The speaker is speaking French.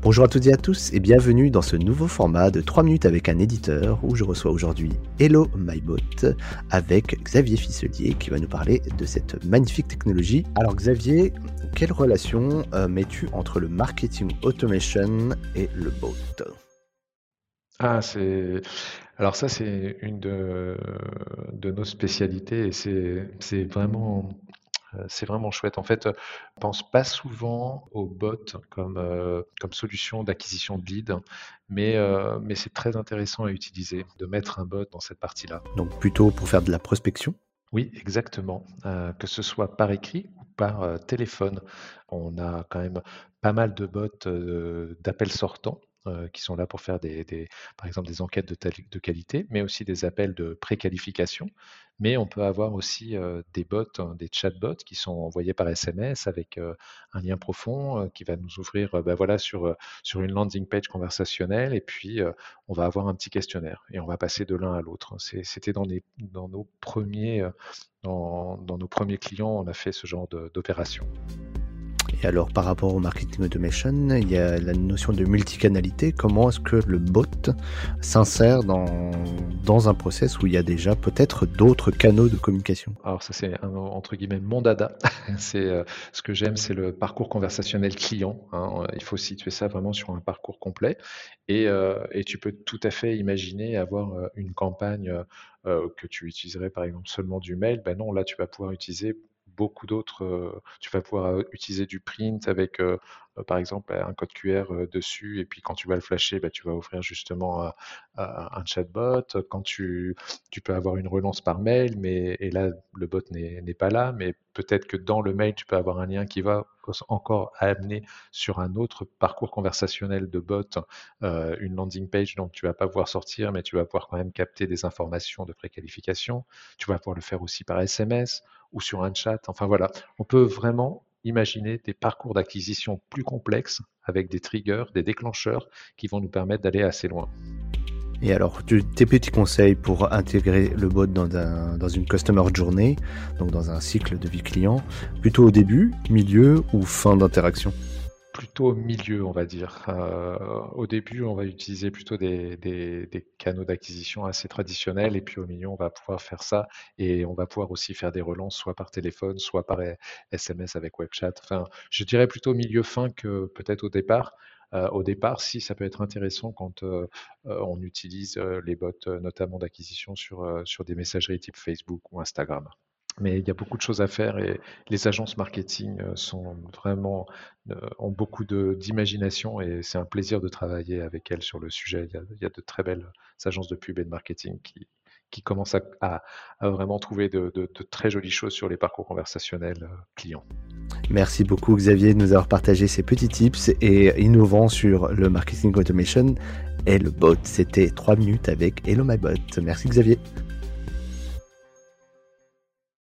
Bonjour à toutes et à tous et bienvenue dans ce nouveau format de 3 minutes avec un éditeur où je reçois aujourd'hui Hello MyBot avec Xavier Fisselier qui va nous parler de cette magnifique technologie. Alors Xavier, quelle relation euh, mets-tu entre le marketing automation et le bot? Ah, c'est. Alors, ça, c'est une de, nos spécialités et c'est vraiment c'est vraiment chouette. En fait, on pense pas souvent au bot comme, euh, comme solution d'acquisition de leads, mais, euh, mais c'est très intéressant à utiliser de mettre un bot dans cette partie-là. Donc plutôt pour faire de la prospection? Oui, exactement. que ce soit par écrit ou par téléphone. On a quand même pas mal de bots d'appels sortants euh, qui sont là pour faire des, par exemple des enquêtes de, qualité, mais aussi des appels de préqualification. Mais on peut avoir aussi euh, des bots, hein, des chatbots qui sont envoyés par SMS avec euh, un lien profond qui va nous ouvrir ben voilà, sur, sur une landing page conversationnelle et puis on va avoir un petit questionnaire et on va passer de l'un à l'autre. C'était dans, dans, nos dans, dans nos premiers clients, on a fait ce genre d'opération. Et alors, par rapport au marketing automation, il y a la notion de multicanalité. Comment est-ce que le bot s'insère dans, dans un process où il y a déjà peut-être d'autres canaux de communication? Alors, ça, c'est entre guillemets mon dada. euh, ce que j'aime, c'est le parcours conversationnel client. Hein. Il faut situer ça vraiment sur un parcours complet. Et, euh, et tu peux tout à fait imaginer avoir euh, une campagne que tu utiliserais par exemple seulement du mail. Ben non, là, tu vas pouvoir utiliser beaucoup d'autres. tu vas pouvoir utiliser du print avec, par exemple, un code QR dessus, et puis quand tu vas le flasher, bah, tu vas ouvrir justement un chatbot. Quand tu, peux avoir une relance par mail, mais et là, le bot n'est pas là, mais peut-être que dans le mail, tu peux avoir un lien qui va encore amener sur un autre parcours conversationnel de bot, une landing page, donc tu vas pas pouvoir sortir, mais tu vas pouvoir quand même capter des informations de préqualification. Tu vas pouvoir le faire aussi par SMS ou sur un chat. Enfin voilà, on peut vraiment imaginer des parcours d'acquisition plus complexes avec des triggers, des déclencheurs qui vont nous permettre d'aller assez loin. Et alors, tes petits conseils pour intégrer le bot dans, dans une customer journey, donc dans un cycle de vie client, plutôt au début, milieu ou fin d'interaction? Plutôt au milieu, on va dire. Euh, au début, on va utiliser plutôt des, canaux d'acquisition assez traditionnels, et puis au milieu, on va pouvoir faire ça, et on va pouvoir aussi faire des relances, soit par téléphone, soit par SMS avec WebChat. Enfin, je dirais plutôt milieu fin que peut-être au départ. Euh, au départ, si ça peut être intéressant quand euh, on utilise les bots, notamment d'acquisition sur, sur des messageries type Facebook ou Instagram mais il y a beaucoup de choses à faire et les agences marketing euh, sont vraiment euh, ont beaucoup d'imagination et c'est un plaisir de travailler avec elles sur le sujet. Il y a, de très belles agences de pub et de marketing qui, qui commencent à, vraiment trouver de, très jolies choses sur les parcours conversationnels euh, clients. Merci beaucoup Xavier de nous avoir partagé ces petits tips et innovants sur le marketing automation et le bot. C'était 3 minutes avec Hello My Bot. Merci Xavier.